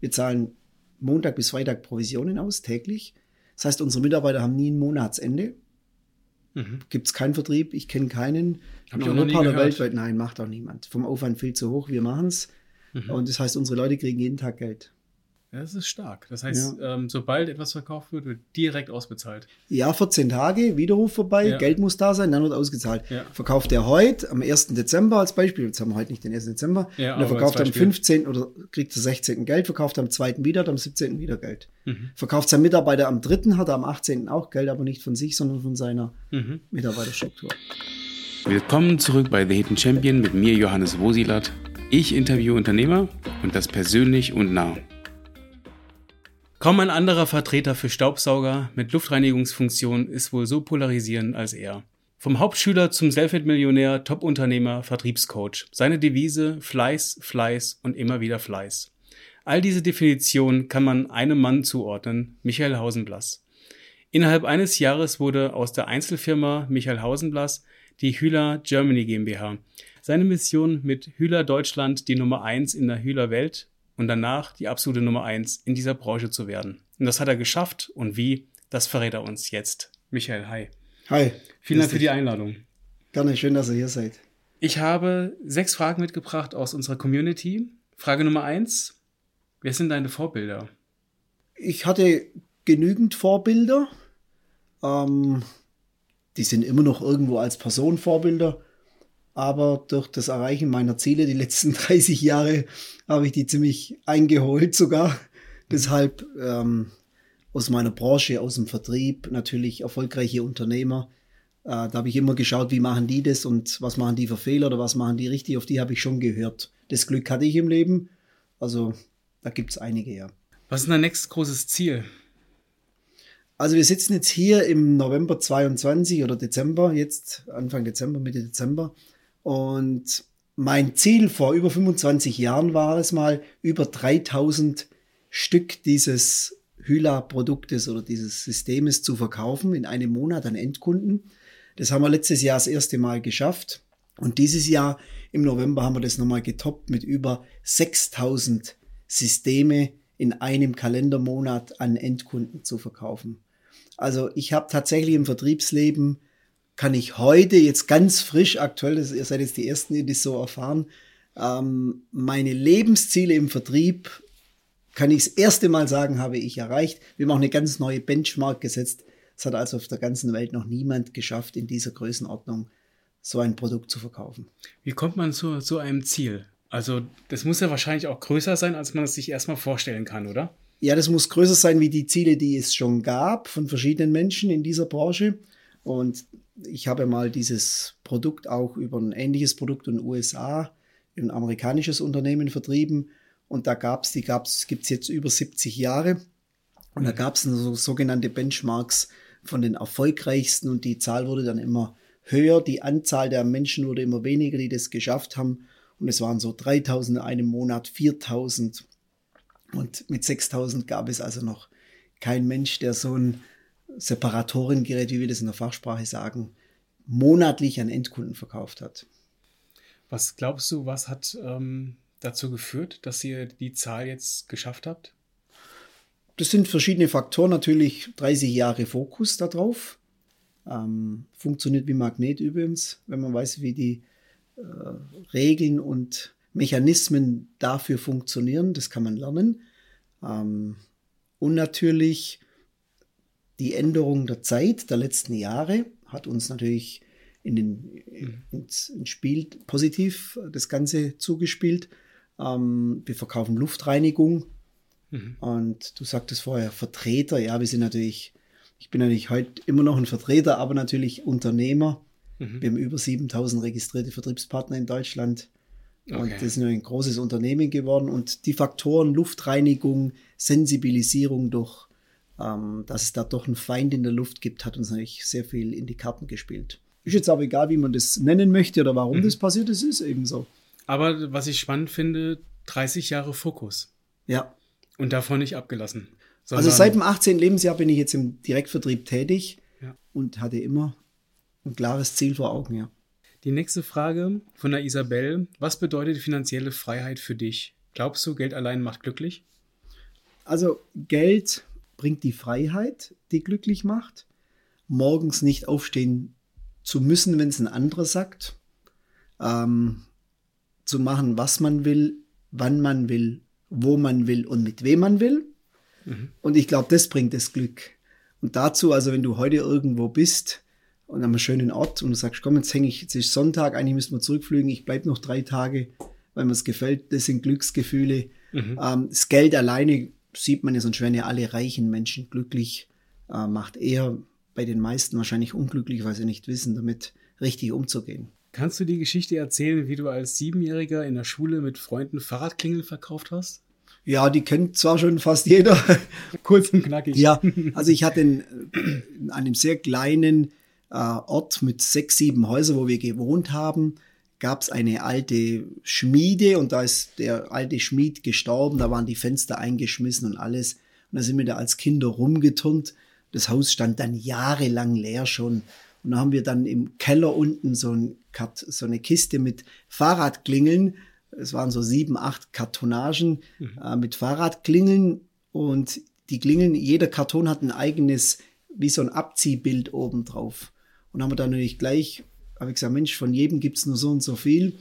Wir zahlen Montag bis Freitag Provisionen aus, täglich. Das heißt, unsere Mitarbeiter haben nie ein Monatsende. Mhm. Gibt es keinen Vertrieb, ich kenne keinen. Hab in Europa oder weltweit, nein, macht auch niemand. Vom Aufwand viel zu hoch, wir machen es. Mhm. Und das heißt, unsere Leute kriegen jeden Tag Geld. Das ist stark. Das heißt, ja. ähm, sobald etwas verkauft wird, wird direkt ausbezahlt. Ja, 14 Tage, Widerruf vorbei, ja. Geld muss da sein, dann wird ausgezahlt. Ja. Verkauft er heute, am 1. Dezember als Beispiel, jetzt haben wir heute nicht den 1. Dezember, ja, und er verkauft am 15. oder kriegt am 16. Geld, verkauft am 2. wieder, am 17. wieder Geld. Mhm. Verkauft sein Mitarbeiter am 3. hat er am 18. auch Geld, aber nicht von sich, sondern von seiner mhm. Mitarbeiterstruktur. Willkommen zurück bei The Hidden Champion mit mir, Johannes Wosilat. Ich interviewe Unternehmer und das persönlich und nah. Kaum ein anderer Vertreter für Staubsauger mit Luftreinigungsfunktion ist wohl so polarisierend als er. Vom Hauptschüler zum Selfmade-Millionär, Top-Unternehmer, Vertriebscoach. Seine Devise Fleiß, Fleiß und immer wieder Fleiß. All diese Definitionen kann man einem Mann zuordnen, Michael Hausenblass. Innerhalb eines Jahres wurde aus der Einzelfirma Michael Hausenblass die Hühler Germany GmbH. Seine Mission mit Hühler Deutschland die Nummer eins in der Hühler Welt und danach die absolute Nummer eins in dieser Branche zu werden. Und das hat er geschafft. Und wie, das verrät er uns jetzt. Michael, hi. Hi. Vielen Dank für die Einladung. Gerne, schön, dass ihr hier seid. Ich habe sechs Fragen mitgebracht aus unserer Community. Frage Nummer eins. Wer sind deine Vorbilder? Ich hatte genügend Vorbilder. Ähm, die sind immer noch irgendwo als Person Vorbilder aber durch das Erreichen meiner Ziele die letzten 30 Jahre habe ich die ziemlich eingeholt sogar. Deshalb ähm, aus meiner Branche, aus dem Vertrieb, natürlich erfolgreiche Unternehmer. Äh, da habe ich immer geschaut, wie machen die das und was machen die für Fehler oder was machen die richtig. Auf die habe ich schon gehört. Das Glück hatte ich im Leben. Also da gibt es einige, ja. Was ist dein nächstes großes Ziel? Also wir sitzen jetzt hier im November 22 oder Dezember, jetzt Anfang Dezember, Mitte Dezember. Und mein Ziel vor über 25 Jahren war es mal, über 3000 Stück dieses Hyla-Produktes oder dieses Systemes zu verkaufen in einem Monat an Endkunden. Das haben wir letztes Jahr das erste Mal geschafft. Und dieses Jahr im November haben wir das nochmal getoppt mit über 6000 Systeme in einem Kalendermonat an Endkunden zu verkaufen. Also ich habe tatsächlich im Vertriebsleben kann ich heute jetzt ganz frisch aktuell, das, ihr seid jetzt die Ersten, die das so erfahren, ähm, meine Lebensziele im Vertrieb, kann ich das erste Mal sagen, habe ich erreicht. Wir haben auch eine ganz neue Benchmark gesetzt. Es hat also auf der ganzen Welt noch niemand geschafft, in dieser Größenordnung so ein Produkt zu verkaufen. Wie kommt man zu so einem Ziel? Also das muss ja wahrscheinlich auch größer sein, als man es sich erstmal vorstellen kann, oder? Ja, das muss größer sein wie die Ziele, die es schon gab von verschiedenen Menschen in dieser Branche. Und ich habe mal dieses Produkt auch über ein ähnliches Produkt in den USA, ein amerikanisches Unternehmen vertrieben. Und da gab es, die gab's, gibt's jetzt über 70 Jahre. Und da gab es so, sogenannte Benchmarks von den erfolgreichsten und die Zahl wurde dann immer höher. Die Anzahl der Menschen wurde immer weniger, die das geschafft haben. Und es waren so 3000 in einem Monat, 4000. Und mit 6000 gab es also noch kein Mensch, der so ein Separatorengerät, wie wir das in der Fachsprache sagen, monatlich an Endkunden verkauft hat. Was glaubst du, was hat ähm, dazu geführt, dass ihr die Zahl jetzt geschafft habt? Das sind verschiedene Faktoren. Natürlich 30 Jahre Fokus darauf. Ähm, funktioniert wie Magnet übrigens, wenn man weiß, wie die äh, Regeln und Mechanismen dafür funktionieren. Das kann man lernen. Ähm, und natürlich die Änderung der Zeit der letzten Jahre hat uns natürlich in den, ins, ins Spiel positiv das Ganze zugespielt. Ähm, wir verkaufen Luftreinigung. Mhm. Und du sagtest vorher Vertreter. Ja, wir sind natürlich, ich bin natürlich heute immer noch ein Vertreter, aber natürlich Unternehmer. Mhm. Wir haben über 7000 registrierte Vertriebspartner in Deutschland. Okay. Und das ist ein großes Unternehmen geworden. Und die Faktoren Luftreinigung, Sensibilisierung durch ähm, dass es da doch einen Feind in der Luft gibt, hat uns natürlich sehr viel in die Karten gespielt. Ist jetzt aber egal, wie man das nennen möchte oder warum mhm. das passiert ist, ist eben so. Aber was ich spannend finde, 30 Jahre Fokus. Ja. Und davon nicht abgelassen. Also seit dem 18. Lebensjahr bin ich jetzt im Direktvertrieb tätig ja. und hatte immer ein klares Ziel vor Augen, ja. Die nächste Frage von der Isabel. Was bedeutet finanzielle Freiheit für dich? Glaubst du, Geld allein macht glücklich? Also Geld bringt die Freiheit, die glücklich macht. Morgens nicht aufstehen zu müssen, wenn es ein anderer sagt. Ähm, zu machen, was man will, wann man will, wo man will und mit wem man will. Mhm. Und ich glaube, das bringt das Glück. Und dazu, also wenn du heute irgendwo bist und an einem schönen Ort und du sagst, komm, jetzt hänge ich, jetzt ist Sonntag, eigentlich müssen wir zurückfliegen, ich bleibe noch drei Tage, weil mir es gefällt, das sind Glücksgefühle. Mhm. Ähm, das Geld alleine sieht man ja, sonst werden ja alle reichen Menschen glücklich, äh, macht eher bei den meisten wahrscheinlich unglücklich, weil sie nicht wissen, damit richtig umzugehen. Kannst du die Geschichte erzählen, wie du als Siebenjähriger in der Schule mit Freunden Fahrradklingeln verkauft hast? Ja, die kennt zwar schon fast jeder. Kurz und knackig. Ja, also ich hatte in, in einem sehr kleinen äh, Ort mit sechs, sieben Häusern, wo wir gewohnt haben, gab es eine alte Schmiede und da ist der alte Schmied gestorben, da waren die Fenster eingeschmissen und alles. Und da sind wir da als Kinder rumgeturnt. Das Haus stand dann jahrelang leer schon. Und da haben wir dann im Keller unten so, ein, so eine Kiste mit Fahrradklingeln. Es waren so sieben, acht Kartonagen mhm. äh, mit Fahrradklingeln. Und die Klingeln, jeder Karton hat ein eigenes, wie so ein Abziehbild oben drauf. Und haben wir dann natürlich gleich habe ich gesagt, Mensch, von jedem gibt es nur so und so viel.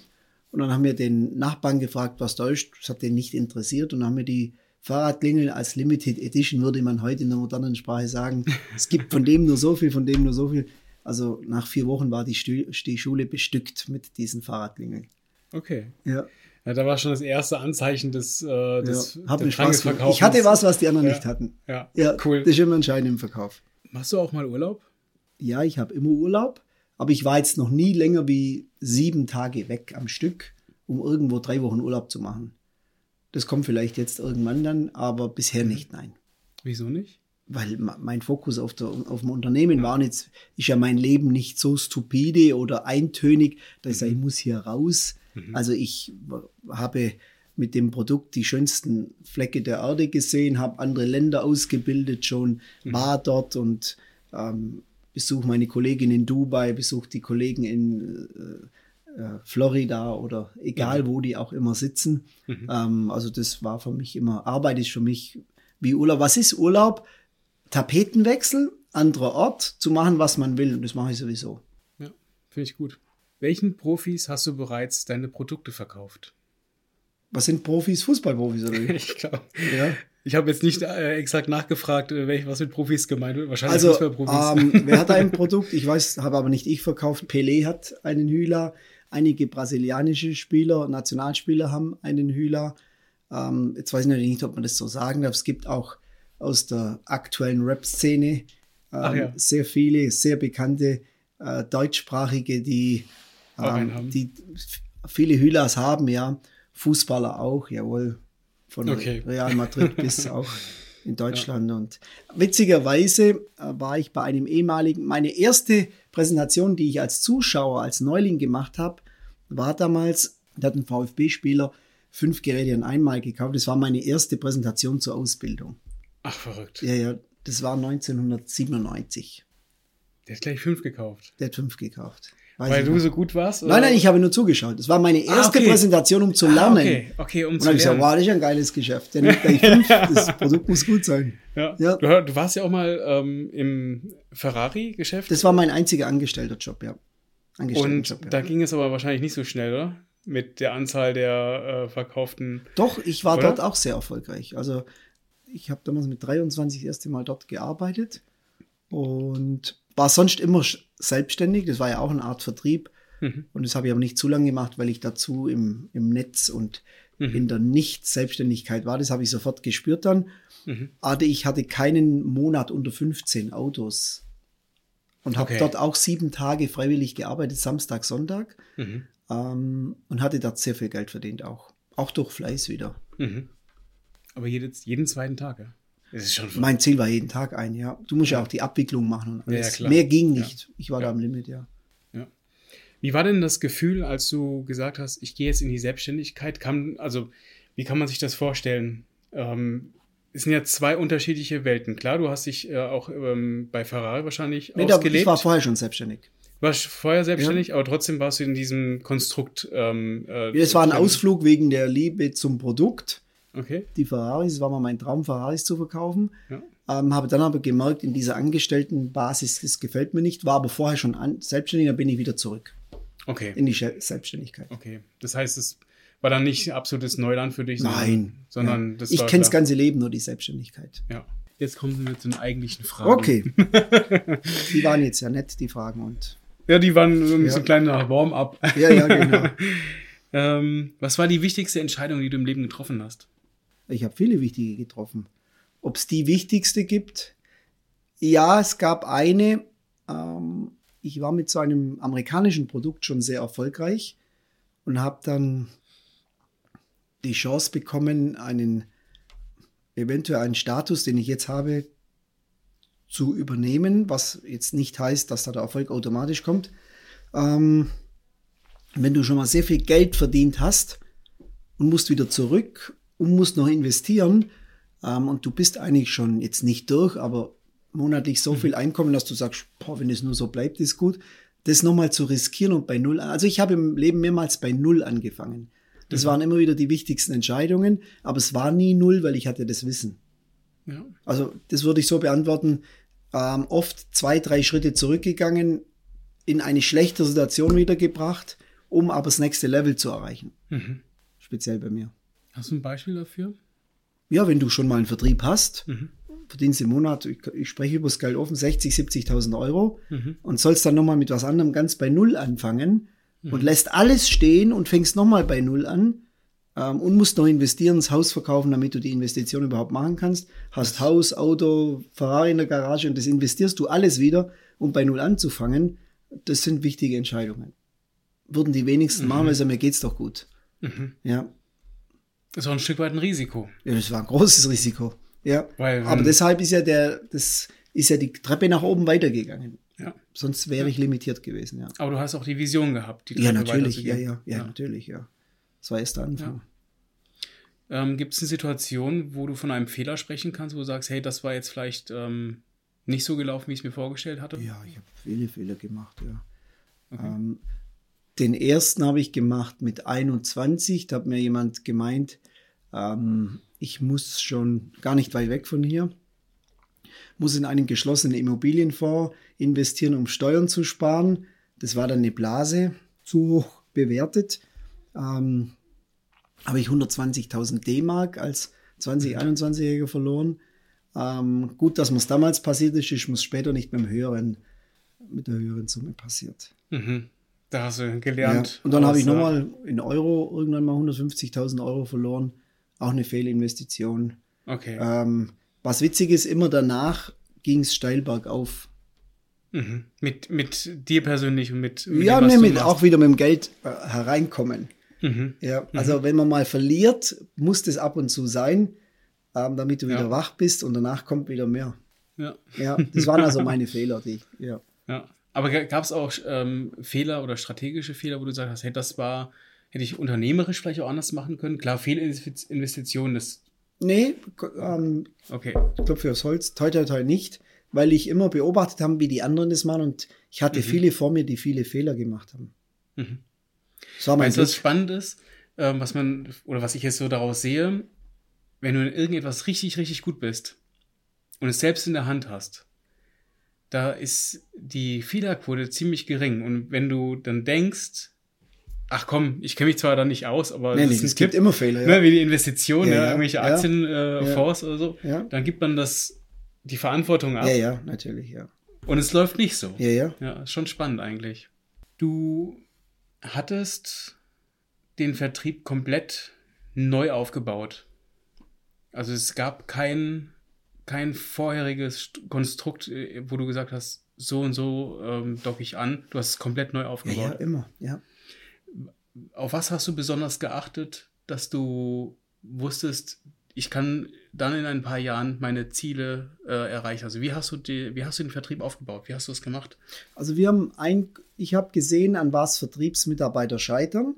Und dann haben wir den Nachbarn gefragt, was da ist. Das hat den nicht interessiert. Und dann haben wir die Fahrradklingel als Limited Edition, würde man heute in der modernen Sprache sagen. Es gibt von dem nur so viel, von dem nur so viel. Also nach vier Wochen war die, die Schule bestückt mit diesen Fahrradklingeln. Okay. Ja. Ja, da war schon das erste Anzeichen des, äh, des ja, hab Spaß Ich hatte was, was die anderen ja. nicht hatten. Ja, ja, cool. Das ist immer entscheidend im Verkauf. Machst du auch mal Urlaub? Ja, ich habe immer Urlaub. Aber ich war jetzt noch nie länger wie sieben Tage weg am Stück, um irgendwo drei Wochen Urlaub zu machen. Das kommt vielleicht jetzt irgendwann dann, aber bisher mhm. nicht, nein. Wieso nicht? Weil mein Fokus auf, der, auf dem Unternehmen war jetzt, ist ja mein Leben nicht so stupide oder eintönig, dass ich sage, ich mhm. muss hier raus. Mhm. Also ich habe mit dem Produkt die schönsten Flecke der Erde gesehen, habe andere Länder ausgebildet schon, mhm. war dort und ähm, besuche meine Kollegin in Dubai, besuche die Kollegen in äh, äh, Florida oder egal, mhm. wo die auch immer sitzen. Mhm. Ähm, also das war für mich immer, Arbeit ist für mich wie Urlaub. Was ist Urlaub? Tapetenwechsel, anderer Ort, zu machen, was man will. Und das mache ich sowieso. Ja, finde ich gut. Welchen Profis hast du bereits deine Produkte verkauft? Was sind Profis? Fußballprofis oder wie? ich glaube. Ja. Ich habe jetzt nicht äh, exakt nachgefragt, äh, was mit Profis gemeint wird. Wahrscheinlich also, Fußballprofis. Ähm, wer hat ein Produkt? Ich weiß, habe aber nicht ich verkauft. Pelé hat einen Hühler. Einige brasilianische Spieler, Nationalspieler haben einen Hühler. Ähm, jetzt weiß ich natürlich nicht, ob man das so sagen darf. Es gibt auch aus der aktuellen Rap-Szene ähm, ja. sehr viele, sehr bekannte äh, deutschsprachige, die, ähm, die viele Hühlers haben, ja. Fußballer auch, jawohl von okay. Real Madrid bis auch in Deutschland. Ja. Und witzigerweise äh, war ich bei einem ehemaligen, meine erste Präsentation, die ich als Zuschauer, als Neuling gemacht habe, war damals, da hat ein VfB-Spieler fünf Geräte an einmal gekauft. Das war meine erste Präsentation zur Ausbildung. Ach, verrückt. Ja, ja, das war 1997. Der hat gleich fünf gekauft. Der hat fünf gekauft. Weiß Weil du noch. so gut warst? Oder? Nein, nein, ich habe nur zugeschaut. Das war meine ah, erste ah, okay. Präsentation, um zu ah, lernen. okay, okay, um und zu lernen. Und ich gesagt, wow, das ist ein geiles Geschäft. Der nimmt gleich fünf. das Produkt muss gut sein. Ja. ja. Du, du, warst ja auch mal ähm, im Ferrari-Geschäft. Das war mein einziger Angestellter-Job, ja. Und ja. da ging es aber wahrscheinlich nicht so schnell, oder? Mit der Anzahl der äh, verkauften. Doch, ich war oder? dort auch sehr erfolgreich. Also ich habe damals mit 23 das erste Mal dort gearbeitet und war sonst immer selbstständig. Das war ja auch eine Art Vertrieb. Mhm. Und das habe ich aber nicht zu lange gemacht, weil ich dazu im, im Netz und mhm. in der Nicht-Selbstständigkeit war. Das habe ich sofort gespürt dann. Mhm. Aber ich hatte keinen Monat unter 15 Autos. Und habe okay. dort auch sieben Tage freiwillig gearbeitet, Samstag, Sonntag. Mhm. Ähm, und hatte dort sehr viel Geld verdient auch. Auch durch Fleiß wieder. Mhm. Aber jeden, jeden zweiten Tag, ja? Mein Ziel war jeden Tag ein, ja. Du musst ja, ja auch die Abwicklung machen und alles. Ja, Mehr ging nicht. Ja. Ich war da am Limit, ja. ja. Wie war denn das Gefühl, als du gesagt hast, ich gehe jetzt in die Selbstständigkeit? Kann, also, wie kann man sich das vorstellen? Ähm, es sind ja zwei unterschiedliche Welten. Klar, du hast dich äh, auch ähm, bei Ferrari wahrscheinlich nee, ausgelebt. Ich war vorher schon selbstständig. Warst vorher selbstständig, aber trotzdem warst du in diesem Konstrukt. Ähm, äh, es war ein Ausflug wegen der Liebe zum Produkt Okay. Die Ferraris, es war mal mein Traum, Ferraris zu verkaufen. Ja. Ähm, habe dann aber gemerkt, in dieser Angestelltenbasis, das gefällt mir nicht, war aber vorher schon an, selbstständig, dann bin ich wieder zurück Okay. in die Selbstständigkeit. Okay. Das heißt, es war dann nicht absolutes Neuland für dich, Nein. sondern ja. das ich kenne das ganze Leben, nur die Selbstständigkeit. Ja. Jetzt kommen wir zu den eigentlichen Fragen. Okay. die waren jetzt ja nett, die Fragen. Und Ja, die waren so ein Ja. kleiner Warm-up. ja, ja, genau. ähm, was war die wichtigste Entscheidung, die du im Leben getroffen hast? Ich habe viele wichtige getroffen. Ob es die wichtigste gibt? Ja, es gab eine. Ähm, ich war mit so einem amerikanischen Produkt schon sehr erfolgreich und habe dann die Chance bekommen, einen eventuell einen Status, den ich jetzt habe, zu übernehmen, was jetzt nicht heißt, dass da der Erfolg automatisch kommt. Ähm, wenn du schon mal sehr viel Geld verdient hast und musst wieder zurück und musst noch investieren ähm, und du bist eigentlich schon jetzt nicht durch, aber monatlich so viel Einkommen, dass du sagst, boah, wenn es nur so bleibt, ist gut, das nochmal zu riskieren und bei Null, also ich habe im Leben mehrmals bei Null angefangen. Das waren immer wieder die wichtigsten Entscheidungen, aber es war nie Null, weil ich hatte das Wissen. Ja. Also das würde ich so beantworten, ähm, oft zwei, drei Schritte zurückgegangen, in eine schlechte Situation wiedergebracht, um aber das nächste Level zu erreichen. Mhm. Speziell bei mir. Hast du ein Beispiel dafür? Ja, wenn du schon mal einen Vertrieb hast, Mhm. verdienst im Monat, ich, ich spreche über das Geld offen, 60, 70.000 Euro Mhm. und sollst dann nochmal mit was anderem ganz bei Null anfangen und lässt alles stehen und fängst nochmal bei Null an ähm, und musst noch investieren, das Haus verkaufen, damit du die Investition überhaupt machen kannst. Hast Haus, Auto, Ferrari in der Garage und das investierst du alles wieder, um bei Null anzufangen. Das sind wichtige Entscheidungen. Würden die wenigsten machen, weil sie sagen, mir geht's doch gut. Mhm. Ja. Das ist auch ein Stück weit ein Risiko. Ja, das war ein großes Risiko. Ja. Weil, Aber deshalb ist ja der, das ist ja die Treppe nach oben weitergegangen. Ja. Sonst wäre ich limitiert gewesen, ja. Aber du hast auch die Vision gehabt, die Ja, Treppe natürlich, ja, weiterzugehen. ja, ja, natürlich, ja. Das war erst der Anfang. Ähm, Gibt es eine Situation, wo du von einem Fehler sprechen kannst, wo du sagst, hey, das war jetzt vielleicht ähm, nicht so gelaufen, wie ich es mir vorgestellt hatte? Ja, ich habe viele Fehler gemacht, ja. Okay. Ähm, den ersten habe ich gemacht mit 21. Da hat mir jemand gemeint, ähm, ich muss schon gar nicht weit weg von hier, muss in einen geschlossenen Immobilienfonds investieren, um Steuern zu sparen. Das war dann eine Blase, zu hoch bewertet. Ähm, habe ich 120.000 D-Mark als 20-, 21-Jähriger verloren. Ähm, gut, dass mir es damals passiert ist, mir es später nicht mit, dem höheren, mit der höheren Summe passiert. Mhm. Da hast du Ja. gelernt. Und dann habe ich nochmal in Euro irgendwann mal 150.000 Euro verloren. Auch eine Fehlinvestition. Okay. Ähm, was witzig ist, immer danach ging es steil bergauf. Mhm. Mit, mit dir persönlich und mit, mit ja, dem, nee, mit, auch wieder mit dem Geld äh, hereinkommen. Mhm. Ja, also wenn man mal verliert, muss das ab und zu sein, ähm, damit du wieder Ja. wach bist und danach kommt wieder mehr. Ja. Ja, das waren also meine Fehler, die, ja. Ja. Aber gab es auch ähm, Fehler oder strategische Fehler, wo du gesagt hast, hey, das war, hätte ich unternehmerisch vielleicht auch anders machen können? Klar, Fehlinvestitionen, das, Nee, ähm, okay. Klopfe aufs Holz, toi toi toi nicht, weil ich immer beobachtet habe, wie die anderen das machen und ich hatte Mhm. viele vor mir, die viele Fehler gemacht haben. Mhm. Mein Weißt du, was spannend ist, ähm, was man, oder was ich jetzt so daraus sehe, wenn du in irgendetwas richtig, richtig gut bist und es selbst in der Hand hast, da ist die Fehlerquote ziemlich gering. Und wenn du dann denkst, ach komm, ich kenne mich zwar da nicht aus, aber Nee, nee, es gibt immer Fehler, ne, ja. wie die Investition, Ja, ja, irgendwelche. Aktienfonds äh, oder so, dann gibt man das die Verantwortung ab Ja, ja, natürlich, ja. und es läuft nicht so. Ja, ja. Ja, schon spannend eigentlich. Du hattest den Vertrieb komplett neu aufgebaut. Also es gab kein, kein vorheriges St- Konstrukt, äh, wo du gesagt hast, so und so ähm, docke ich an. Du hast es komplett neu Ja, ja, aufgebaut. immer, ja. Auf was hast du besonders geachtet, dass du wusstest, ich kann dann in ein paar Jahren meine Ziele äh, erreichen? Also wie hast du die, wie hast du den Vertrieb aufgebaut? Wie hast du es gemacht? Also wir haben ein, ich habe gesehen, an was Vertriebsmitarbeiter scheitern.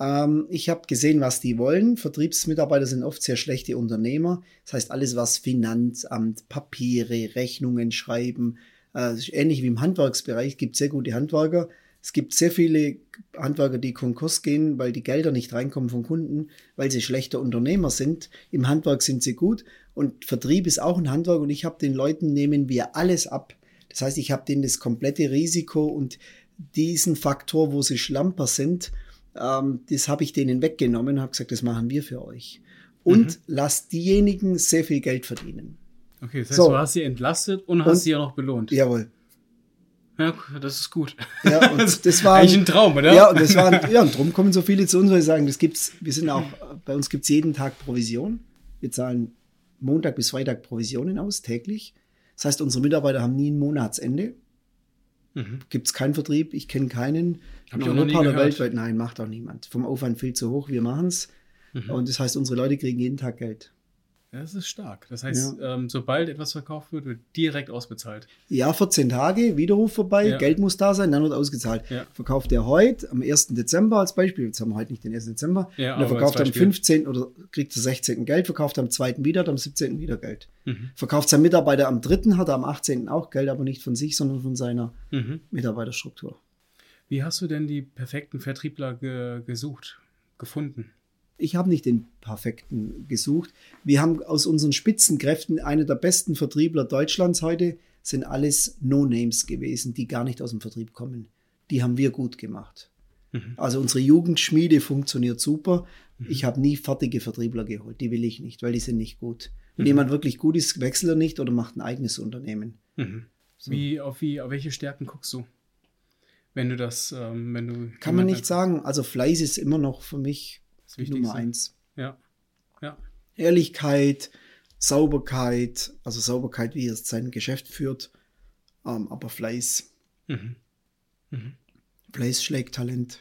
Ähm, ich habe gesehen, was die wollen. Vertriebsmitarbeiter sind oft sehr schlechte Unternehmer. Das heißt, alles, was Finanzamt, Papiere, Rechnungen schreiben, äh, ähnlich wie im Handwerksbereich, gibt sehr gute Handwerker, Es gibt sehr viele Handwerker, die Konkurs gehen, weil die Gelder nicht reinkommen von Kunden, weil sie schlechte Unternehmer sind. Im Handwerk sind sie gut und Vertrieb ist auch ein Handwerk und ich habe den Leuten nehmen wir alles ab. Das heißt, ich habe denen das komplette Risiko und diesen Faktor, wo sie Schlamper sind, ähm, das habe ich denen weggenommen und habe gesagt, das machen wir für euch. Und mhm. lasst diejenigen sehr viel Geld verdienen. Okay, das heißt, so. du hast sie entlastet und, und hast sie ja noch belohnt. Jawohl. Ja, das ist gut. Ja, und das war eigentlich ein Traum, oder? Ja, und das war ja, und darum kommen so viele zu uns, weil sie sagen, das gibt's, wir sind auch, bei uns gibt's jeden Tag Provision. Wir zahlen Montag bis Freitag Provisionen aus, täglich. Das heißt, unsere Mitarbeiter haben nie ein Monatsende. Mhm. Gibt's keinen Vertrieb, ich kenne keinen. Hab in Europa oder weltweit, nein, macht auch niemand. Vom Aufwand viel zu hoch, wir machen's. Mhm. Und das heißt, unsere Leute kriegen jeden Tag Geld. Ja, das ist stark. Das heißt, ja. ähm, sobald etwas verkauft wird, wird direkt ausbezahlt. Ja, 14 Tage, Widerruf vorbei, ja. Geld muss da sein, dann wird ausgezahlt. Ja. Verkauft er heute, am 1. Dezember als Beispiel, jetzt haben wir heute nicht den 1. Dezember, ja, und er verkauft am 15. oder kriegt am 16. Geld, verkauft am 2. wieder, am 17. wieder Geld. Mhm. Verkauft sein Mitarbeiter am 3. hat er am 18. auch Geld, aber nicht von sich, sondern von seiner mhm. Mitarbeiterstruktur. Wie hast du denn die perfekten Vertriebler ge gesucht, gefunden? Ich habe nicht den perfekten gesucht. Wir haben aus unseren Spitzenkräften eine der besten Vertriebler Deutschlands heute, sind alles No-Names gewesen, die gar nicht aus dem Vertrieb kommen. Die haben wir gut gemacht. Mhm. Also unsere Jugendschmiede funktioniert super. Mhm. Ich habe nie fertige Vertriebler geholt. Die will ich nicht, weil die sind nicht gut. Wenn mhm. jemand wirklich gut ist, wechselt er nicht oder macht ein eigenes Unternehmen. Mhm. So. Wie, auf, wie, auf welche Stärken guckst du? Wenn du das, ähm, wenn du. Kann man nicht sagen. Also Fleiß ist immer noch für mich das Nummer eins. Ja. ja. Ehrlichkeit, Sauberkeit, also Sauberkeit, wie er sein Geschäft führt, ähm, aber Fleiß. Mhm. Mhm. Fleiß schlägt Talent.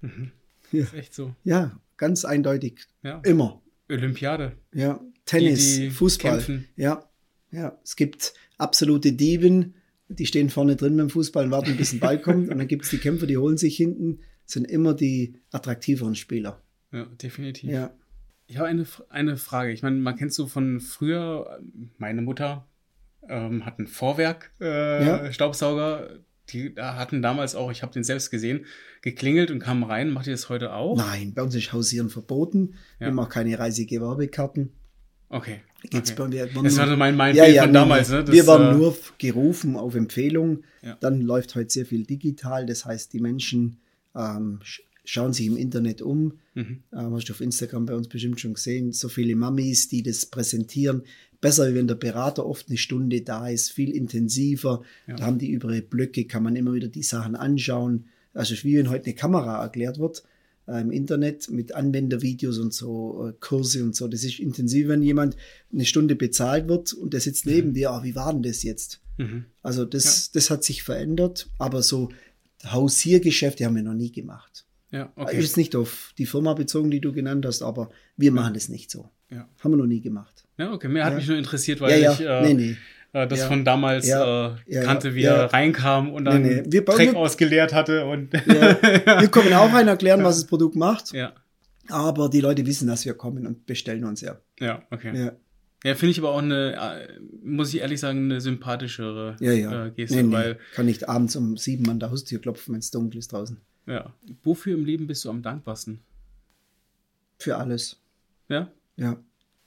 Mhm. Ja. Ist echt so. Ja, ganz eindeutig. Ja. Immer. Olympiade. Ja, Tennis, die, die Fußball. Kämpfen. Ja, ja. Es gibt absolute Dieben, die stehen vorne drin beim Fußball und warten, bis ein Ball kommt. Und dann gibt es die Kämpfer, die holen sich hinten, sind immer die attraktiveren Spieler. Ja, definitiv. Ja. Ich habe eine, eine Frage. Ich meine, man kennt so von früher, meine Mutter ähm, hat einen Vorwerk-Staubsauger. Äh, Die hatten damals auch, ich habe den selbst gesehen, geklingelt und kamen rein. Macht ihr das heute auch? Nein, bei uns ist Hausieren verboten. Ja. Wir auch keine Reisegewerbekarten. Okay. Geht's okay. Bei, wir das war mein, mein ja, Bild ja, von damals. Ne? Das, wir waren äh, nur gerufen auf Empfehlung. Ja. Dann läuft heute sehr viel digital. Das heißt, die Menschen ähm, schauen sich im Internet um. Mhm. Ähm, hast du auf Instagram bei uns bestimmt schon gesehen. So viele Mamis, die das präsentieren. Besser, wenn der Berater oft eine Stunde da ist, viel intensiver. Ja. Da haben die über Blöcke, kann man immer wieder die Sachen anschauen. Also wie wenn heute eine Kamera erklärt wird äh, im Internet mit Anwendervideos und so, äh, Kurse und so. Das ist intensiv, wenn jemand eine Stunde bezahlt wird und der sitzt neben mhm. dir, oh, wie war denn das jetzt? Mhm. Also das, ja. das hat sich verändert, aber so Hausiergeschäfte haben wir noch nie gemacht. Ja, okay. Ist nicht auf die Firma bezogen, die du genannt hast, aber wir machen das nicht so. Ja. Haben wir noch nie gemacht. Ja, okay. Mehr hat mich nur interessiert, weil ja, ja. ich äh, nee, nee. Äh, das von damals äh, kannte, wie er reinkam und dann nee, nee. Dreck ausgeleert hatte. Und wir kommen auch rein, erklären, was das Produkt macht. Ja. Aber die Leute wissen, dass wir kommen und bestellen uns ja. Ja, okay. Ja. Ja, finde ich aber auch eine, äh, muss ich ehrlich sagen, eine sympathischere ja, ja. Äh, Geste. Nee, nee. Kann nicht abends um sieben an der Haustür klopfen, wenn es dunkel ist draußen. Ja. Wofür im Leben bist du am dankbarsten? Für alles. Ja? Ja.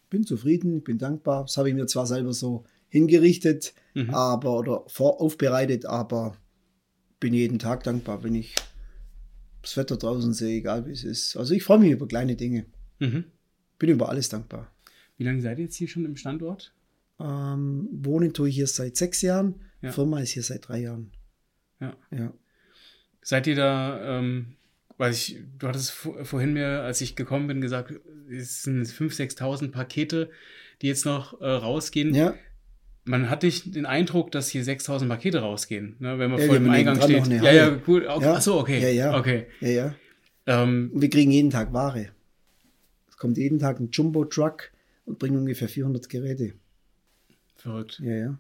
Bin zufrieden, bin dankbar. Das habe ich mir zwar selber so hingerichtet, mhm. aber oder vor, aufbereitet, aber bin jeden Tag dankbar, wenn ich das Wetter draußen sehe, egal wie es ist. Also ich freue mich über kleine Dinge. Mhm. Bin über alles dankbar. Wie lange seid ihr jetzt hier schon im Standort? Ähm, wohnen tue ich hier seit sechs Jahren. Ja. Firma ist hier seit drei Jahren. Ja. ja. Seid ihr da, ähm, weiß ich, du hattest vorhin mir, als ich gekommen bin, gesagt, es sind 5.000, 6.000 Pakete, die jetzt noch äh, rausgehen. Ja. Man hat nicht den Eindruck, dass hier 6.000 Pakete rausgehen, ne, wenn man ja, vor dem Eingang steht. Ja, ja, gut. Okay. Ja. Achso, okay. Ja, ja. Okay. Ja, ja. Ähm, wir kriegen jeden Tag Ware. Es kommt jeden Tag ein Jumbo-Truck und bringt ungefähr 400 Geräte. Verrückt. Ja, ja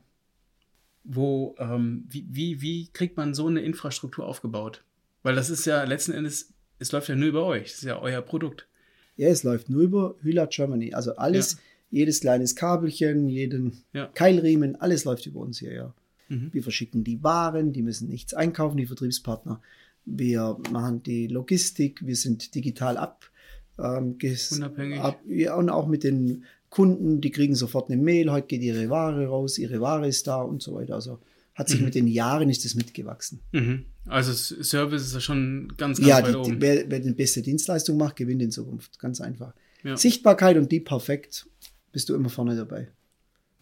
wo, ähm, wie, wie, wie kriegt man so eine Infrastruktur aufgebaut? Weil das ist ja letzten Endes, es läuft ja nur über euch, das ist ja euer Produkt. Ja, es läuft nur über Hüla Germany. Also alles, ja. jedes kleines Kabelchen, jeden ja. Keilriemen, alles läuft über uns hier, ja. Mhm. Wir verschicken die Waren, die müssen nichts einkaufen, die Vertriebspartner. wir machen die Logistik, wir sind digital ab, ähm, Unabhängig. ab ja, und auch mit den Kunden, die kriegen sofort eine Mail, heute geht ihre Ware raus, ihre Ware ist da und so weiter. Also hat sich Mhm. mit den Jahren ist das mitgewachsen. Mhm. Also Service ist ja schon ganz, ganz Ja, weit die, oben. wer, wer die beste Dienstleistung macht, gewinnt in Zukunft. Ganz einfach. Ja. Sichtbarkeit und die perfekt, bist du immer vorne dabei.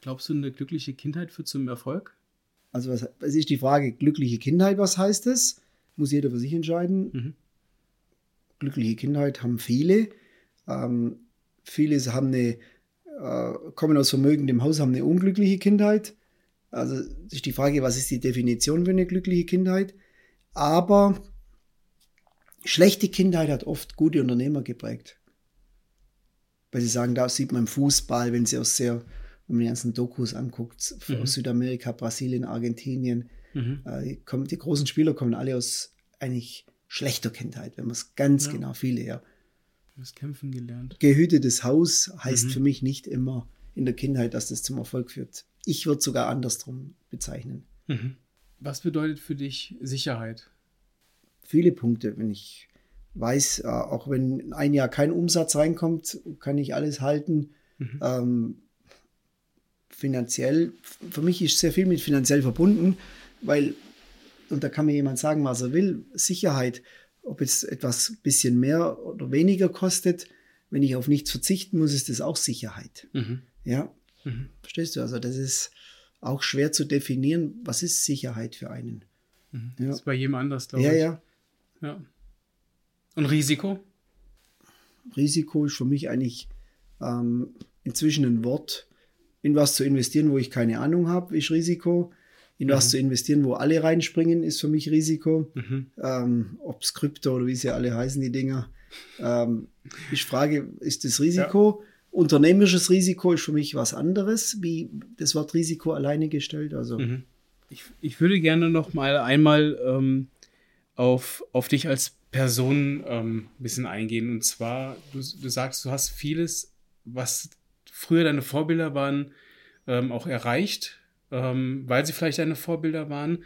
Glaubst du, eine glückliche Kindheit führt zum Erfolg? Also was, was ist die Frage, glückliche Kindheit, was heißt das? Muss jeder für sich entscheiden. Mhm. Glückliche Kindheit haben viele. Ähm, viele haben eine, kommen aus vermögendem Haus, haben eine unglückliche Kindheit. Also ist die Frage, was ist die Definition für eine glückliche Kindheit? Aber schlechte Kindheit hat oft gute Unternehmer geprägt. Weil sie sagen, da sieht man im Fußball, wenn sie aus sehr, wenn man die ganzen Dokus anguckt, Mhm. aus Südamerika, Brasilien, Argentinien, Mhm. äh, die, kommen, die großen Spieler kommen alle aus eigentlich schlechter Kindheit, wenn man es ganz Ja. genau, viele ja. Du hast kämpfen gelernt. Gehütetes Haus heißt Mhm. für mich nicht immer in der Kindheit, dass das zum Erfolg führt. Ich würde sogar andersrum bezeichnen. Mhm. Was bedeutet für dich Sicherheit? Viele Punkte, wenn ich weiß, äh, auch wenn ein Jahr kein Umsatz reinkommt, kann ich alles halten. Mhm. Ähm, finanziell, für mich ist sehr viel mit finanziell verbunden, weil, und da kann mir jemand sagen, was er will, Sicherheit, ob jetzt etwas bisschen mehr oder weniger kostet, wenn ich auf nichts verzichten muss, ist das auch Sicherheit. Mhm. Ja, Mhm. verstehst du? Also das ist auch schwer zu definieren, was ist Sicherheit für einen. Mhm. Ja. Das ist bei jedem anders, glaube Ja, ich. ja. ja. Und Risiko? Risiko ist für mich eigentlich ähm, inzwischen ein Wort. In was zu investieren, wo ich keine Ahnung habe, ist Risiko. In was Mhm. zu investieren, wo alle reinspringen, ist für mich Risiko. Mhm. Ähm, Ob es Krypto oder wie sie alle heißen, die Dinger. Ähm, ich frage, ist das Risiko? Unternehmerisches Risiko ist für mich was anderes, wie das Wort Risiko alleine gestellt. Also Mhm. Ich, ich würde gerne noch mal einmal ähm, auf, auf dich als Person ähm, ein bisschen eingehen. Und zwar, du, du sagst, du hast vieles, was früher deine Vorbilder waren, ähm, auch erreicht, ähm, weil sie vielleicht deine Vorbilder waren.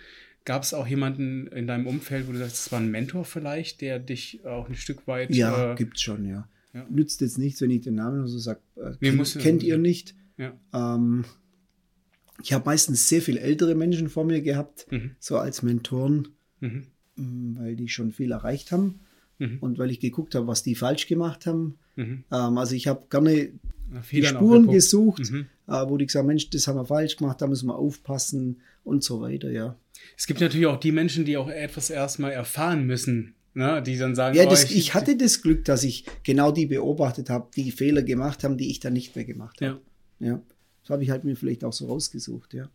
Gab es auch jemanden in deinem Umfeld, wo du sagst, das war ein Mentor vielleicht, der dich auch ein Stück weit. ja, äh, gibt's schon, ja. ja. Nützt jetzt nichts, wenn ich den Namen so sage, äh, Nee, kennt, kennt ihr nicht. ja. Ähm, ich habe meistens sehr viel ältere Menschen vor mir gehabt, Mhm. so als Mentoren, Mhm. mh, weil die schon viel erreicht haben Mhm. und weil ich geguckt habe, was die falsch gemacht haben. Mhm. Ähm, also ich habe gerne die Spuren gesucht, Mhm. äh, wo die gesagt haben, Mensch, das haben wir falsch gemacht, da müssen wir aufpassen und so weiter, ja. Es gibt natürlich auch die Menschen, die auch etwas erstmal erfahren müssen, ne? die dann sagen, Ja, oh, das, ich hatte das Glück, dass ich genau die beobachtet habe, die Fehler gemacht haben, die ich dann nicht mehr gemacht habe. Ja. Ja. Das habe ich halt mir vielleicht auch so rausgesucht, ja.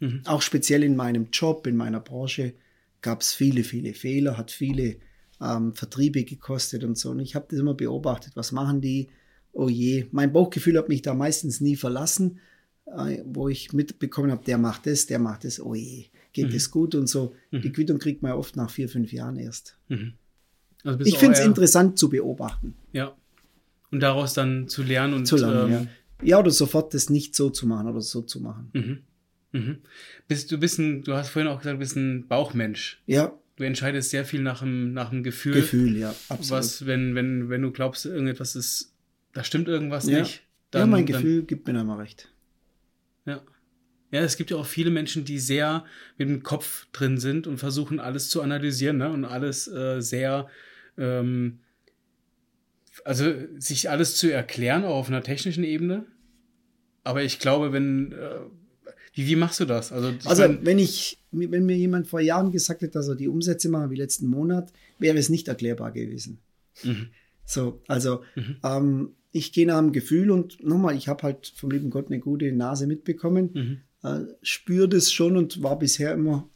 Mhm. Auch speziell in meinem Job, in meiner Branche, gab es viele, viele Fehler, hat viele ähm, Vertriebe gekostet und so. Und ich habe das immer beobachtet. Was machen die? Oh je. Mein Bauchgefühl hat mich da meistens nie verlassen, äh, wo ich mitbekommen habe, der macht das, der macht das. Oh je, geht Mhm. es gut und so. Die Quittung kriegt man ja oft nach vier, fünf Jahren erst. Mhm. Also Ich finde es interessant zu beobachten. Ja. Und daraus dann zu lernen und Zu lernen, ähm, ja. Ja, oder sofort das nicht so zu machen oder so zu machen. Mhm. Mhm. Bist, du bist ein, du hast vorhin auch gesagt, du bist ein Bauchmensch. Ja, Du entscheidest sehr viel nach dem, nach dem Gefühl. Gefühl, ja, absolut. Was, wenn, wenn, wenn du glaubst, irgendetwas ist, da stimmt irgendwas Ja. nicht. ja, mein Gefühl gibt mir da mal recht. Ja. Ja, es gibt ja auch viele Menschen, die sehr mit dem Kopf drin sind und versuchen, alles zu analysieren ne? und alles äh, sehr, ähm, also sich alles zu erklären, auch auf einer technischen Ebene. Aber ich glaube, wenn, äh, wie, wie machst du das? Also, ich Also, mein, wenn ich, wenn mir jemand vor Jahren gesagt hätte, dass er die Umsätze macht wie letzten Monat, wäre es nicht erklärbar gewesen. Mhm. So, also, Mhm. ähm, ich gehe nach dem Gefühl und nochmal, ich habe halt vom lieben Gott eine gute Nase mitbekommen, Mhm. äh, spüre das schon und war bisher immer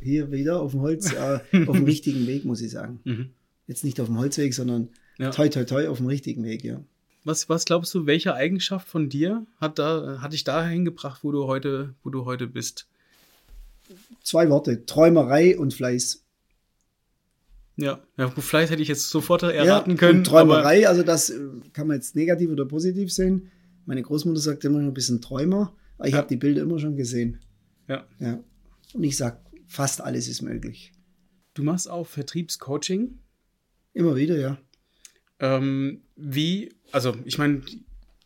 hier wieder auf dem Holz, äh, auf dem richtigen Weg, muss ich sagen. Mhm. Jetzt nicht auf dem Holzweg, sondern Ja. toi, toi, toi auf dem richtigen Weg, ja. Was, was glaubst du, welche Eigenschaft von dir hat, da, hat dich dahin gebracht, wo du heute, wo du heute bist? Zwei Worte, Träumerei und Fleiß. Ja, ja vielleicht hätte ich jetzt sofort erraten ja, können. Träumerei, also das äh, kann man jetzt negativ oder positiv sehen. Meine Großmutter sagt immer noch ein bisschen Träumer, aber ich Ja. habe die Bilder immer schon gesehen. Ja. Ja. Und ich sage, fast alles ist möglich. Du machst auch Vertriebscoaching? Immer wieder, ja. Ähm, wie, also ich meine,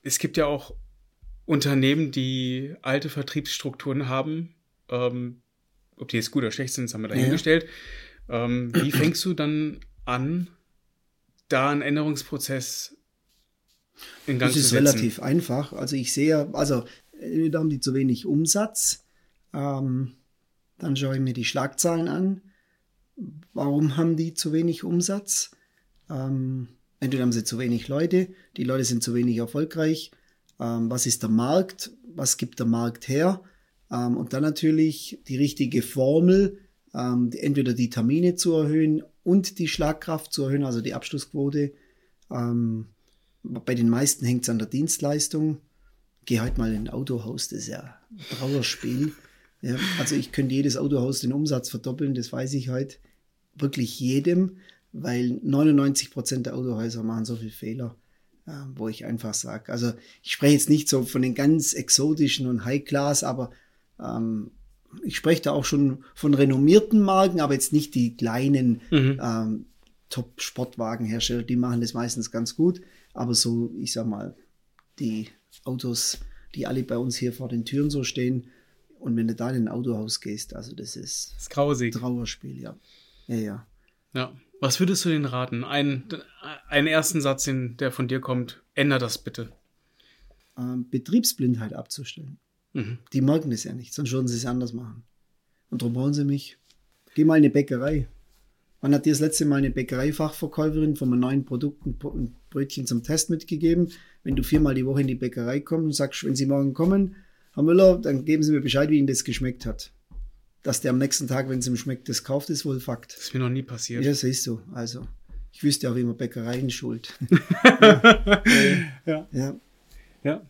es gibt ja auch Unternehmen, die alte Vertriebsstrukturen haben. Ähm, ob die jetzt gut oder schlecht sind, das haben wir dahingestellt. Ja. Ähm, wie fängst du dann an, da einen Änderungsprozess in Gang das zu setzen? Das ist relativ einfach. Also ich sehe, also da haben die zu wenig Umsatz. Ähm, dann schaue ich mir die Schlagzahlen an. Warum haben die zu wenig Umsatz? Ähm, entweder haben sie zu wenig Leute, die Leute sind zu wenig erfolgreich. Ähm, was ist der Markt? Was gibt der Markt her? Ähm, und dann natürlich die richtige Formel, ähm, entweder die Termine zu erhöhen und die Schlagkraft zu erhöhen, also die Abschlussquote. Ähm, bei den meisten hängt es an der Dienstleistung. Geh halt mal in ein Autohaus, das ist ja ein Trauerspiel. Ja, also ich könnte jedes Autohaus den Umsatz verdoppeln, das weiß ich heute. Wirklich jedem, weil 99 Prozent der Autohäuser machen so viele Fehler, äh, wo ich einfach sage, also ich spreche jetzt nicht so von den ganz exotischen und High Class, aber ähm, ich spreche da auch schon von renommierten Marken, aber jetzt nicht die kleinen mhm. ähm, Top-Sportwagenhersteller, die machen das meistens ganz gut. Aber so, ich sag mal, die Autos, die alle bei uns hier vor den Türen so stehen, und wenn du da in ein Autohaus gehst, also das ist das grausig. Trauerspiel, ja. Ja, ja. Ja. Was würdest du denen raten? Ein, einen ersten Satz, der von dir kommt, änder das bitte. Ähm, Betriebsblindheit abzustellen. Mhm. Die merken das ja nicht, sonst würden sie es anders machen. Und darum brauchen sie mich. Geh mal in eine Bäckerei. Wann hat dir das letzte Mal eine Bäckereifachverkäuferin von einem neuen Produkt ein Brötchen zum Test mitgegeben? Wenn du viermal die Woche in die Bäckerei kommst und sagst, wenn sie morgen kommen, Herr Müller, dann geben Sie mir Bescheid, wie Ihnen das geschmeckt hat. Dass der am nächsten Tag, wenn es ihm schmeckt, das kauft, ist wohl Fakt. Das ist mir noch nie passiert. Ja, siehst du. Also, ich wüsste auch, man Bäckereien schuld. ja. ja. ja. ja.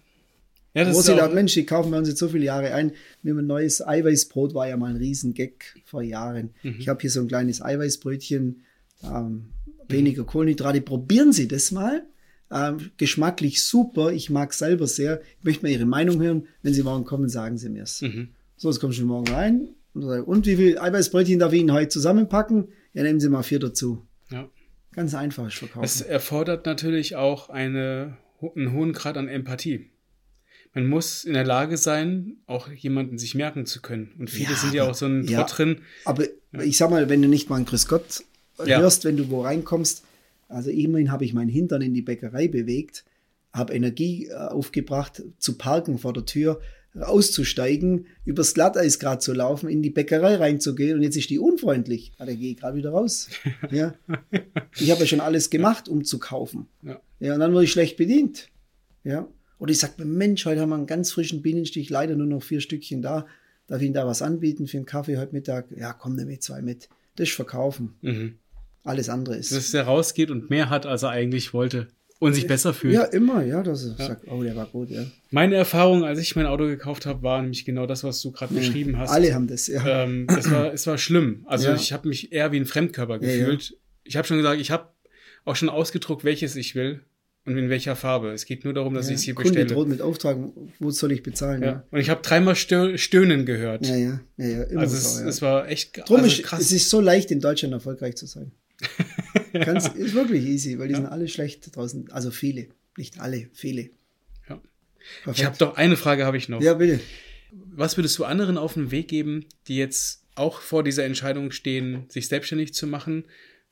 Ja, das Große ist auch Mensch, die kaufen wir uns jetzt so viele Jahre ein. Wir haben ein neues Eiweißbrot, war ja mal ein Riesengag vor Jahren. Mhm. Ich habe hier so ein kleines Eiweißbrötchen, ähm, weniger Kohlenhydrate. Probieren Sie das mal. Ähm, geschmacklich super. Ich mag selber sehr. Ich möchte mal Ihre Meinung hören. Wenn Sie morgen kommen, sagen Sie mir es. Mhm. So, jetzt kommen Sie morgen rein. Und wie viel Eiweißbrötchen darf ich Ihnen heute zusammenpacken? Ja, nehmen Sie mal vier dazu. Ja. Ganz einfach verkaufen. Es erfordert natürlich auch eine, einen hohen Grad an Empathie man muss in der Lage sein, auch jemanden sich merken zu können. Und viele ja, sind ja auch so ein ja, Trott drin. Aber ja. ich sag mal, wenn du nicht mal einen Grüß Gott hörst, wenn du wo reinkommst, also immerhin habe ich meinen Hintern in die Bäckerei bewegt, habe Energie äh, aufgebracht, zu parken vor der Tür, auszusteigen, übers Glatteis gerade zu laufen, in die Bäckerei reinzugehen und jetzt ist die unfreundlich. Ja, da gehe ich gerade wieder raus. Ja. Ich habe ja schon alles gemacht, um zu kaufen. Ja. ja, und dann wurde ich schlecht bedient. Ja. Oder ich sage mir, Mensch, heute haben wir einen ganz frischen Bienenstich, leider nur noch vier Stückchen da. Darf ich Ihnen da was anbieten für einen Kaffee heute Mittag? Ja, komm, nimm mir zwei mit. Das ist verkaufen. Mhm. Alles andere ist. Dass er rausgeht und mehr hat, als er eigentlich wollte. Und sich besser fühlt. Ja, immer, ja, dass er ja. sagt, oh, der war gut, ja. Meine Erfahrung, als ich mein Auto gekauft habe, war nämlich genau das, was du gerade ja, beschrieben hast. Alle haben das, ja. Ähm, es, war, es war schlimm. Also ja. ich habe mich eher wie ein Fremdkörper gefühlt. Ich habe schon gesagt, ich habe auch schon ausgedruckt, welches ich will. Und in welcher Farbe? Es geht nur darum, dass ja, ich es hier Kunde bestelle. droht mit Auftrag, wo soll ich bezahlen? Ja. ja. Und ich habe dreimal Stöhnen gehört. Ja, ja, ja, ja immer Also es, ja. es war echt Drum also krass. Es ist so leicht, in Deutschland erfolgreich zu sein. Ganz, ist wirklich easy, weil die sind alle schlecht draußen. Also viele, nicht alle, viele. Ja. Ich habe doch eine Frage habe ich noch. Ja, bitte. Was würdest du anderen auf den Weg geben, die jetzt auch vor dieser Entscheidung stehen, sich selbstständig zu machen,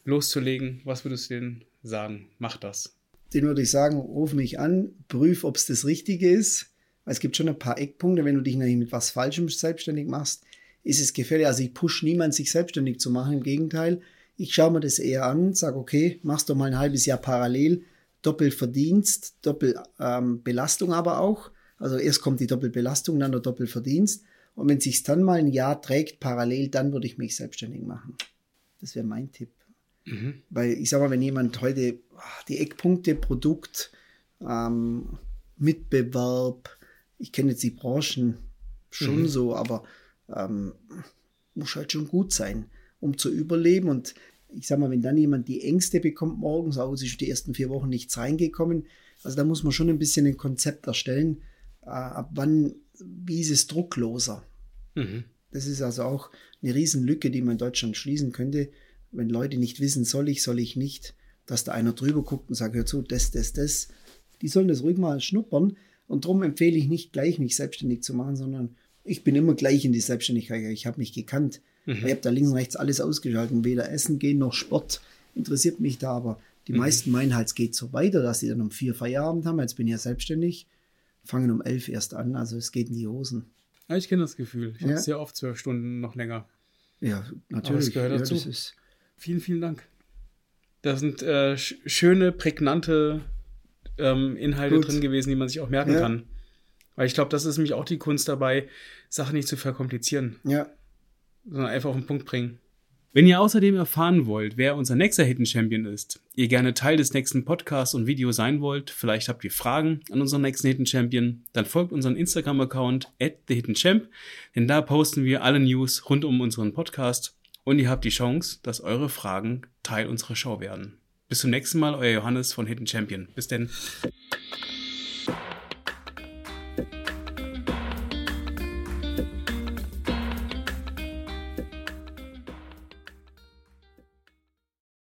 loszulegen? Was würdest du denen sagen? Mach das den würde ich sagen, ruf mich an, prüf, ob es das Richtige ist. Es gibt schon ein paar Eckpunkte, wenn du dich nämlich mit was Falschem selbstständig machst, ist es gefährlich. Also ich push niemand, sich selbstständig zu machen. Im Gegenteil, ich schaue mir das eher an, sage, okay, machst doch mal ein halbes Jahr parallel, Doppelverdienst, Doppelbelastung ähm, aber auch. Also erst kommt die Doppelbelastung, dann der Doppelverdienst. Und wenn sich dann mal ein Jahr trägt, parallel, dann würde ich mich selbstständig machen. Das wäre mein Tipp. Mhm. Weil ich sage mal, wenn jemand heute ah, die Eckpunkte, Produkt, ähm, Mitbewerb, ich kenne jetzt die Branchen schon mhm. so, aber ähm, muss halt schon gut sein, um zu überleben. Und ich sage mal, wenn dann jemand die Ängste bekommt morgens, auch ist die ersten vier Wochen nichts reingekommen, also da muss man schon ein bisschen ein Konzept erstellen, äh, ab wann, wie ist es druckloser. Mhm. Das ist also auch eine Riesenlücke, die man in Deutschland schließen könnte wenn Leute nicht wissen, soll ich, soll ich nicht, dass da einer drüber guckt und sagt, hör zu, das, das, das. Die sollen das ruhig mal schnuppern. Und darum empfehle ich nicht gleich, mich selbstständig zu machen, sondern ich bin immer gleich in die Selbstständigkeit. Ich habe mich gekannt. Mhm. Ich habe da links und rechts alles ausgeschaltet. Weder Essen gehen noch Sport interessiert mich da. Aber die mhm. meisten meinen halt, es geht so weiter, dass sie dann um vier Feierabend haben. Jetzt bin ich ja selbstständig, fangen um elf erst an. Also es geht in die Hosen. Ja, ich kenne das Gefühl. Ich ja. habe sehr oft zwölf Stunden noch länger. Ja, natürlich. das gehört dazu. Ja, vielen, vielen Dank. Das sind äh, schöne, prägnante ähm, Inhalte Gut. drin gewesen, die man sich auch merken ja. kann. Weil ich glaube, das ist nämlich auch die Kunst dabei, Sachen nicht zu verkomplizieren. Ja. Sondern einfach auf den Punkt bringen. Wenn ihr außerdem erfahren wollt, wer unser nächster Hidden Champion ist, ihr gerne Teil des nächsten Podcasts und Videos sein wollt, vielleicht habt ihr Fragen an unseren nächsten Hidden Champion, dann folgt unseren Instagram-Account at thehiddenchamp, denn da posten wir alle News rund um unseren Podcast und ihr habt die Chance, dass eure Fragen Teil unserer Show werden. Bis zum nächsten Mal, euer Johannes von Hidden Champion. Bis denn.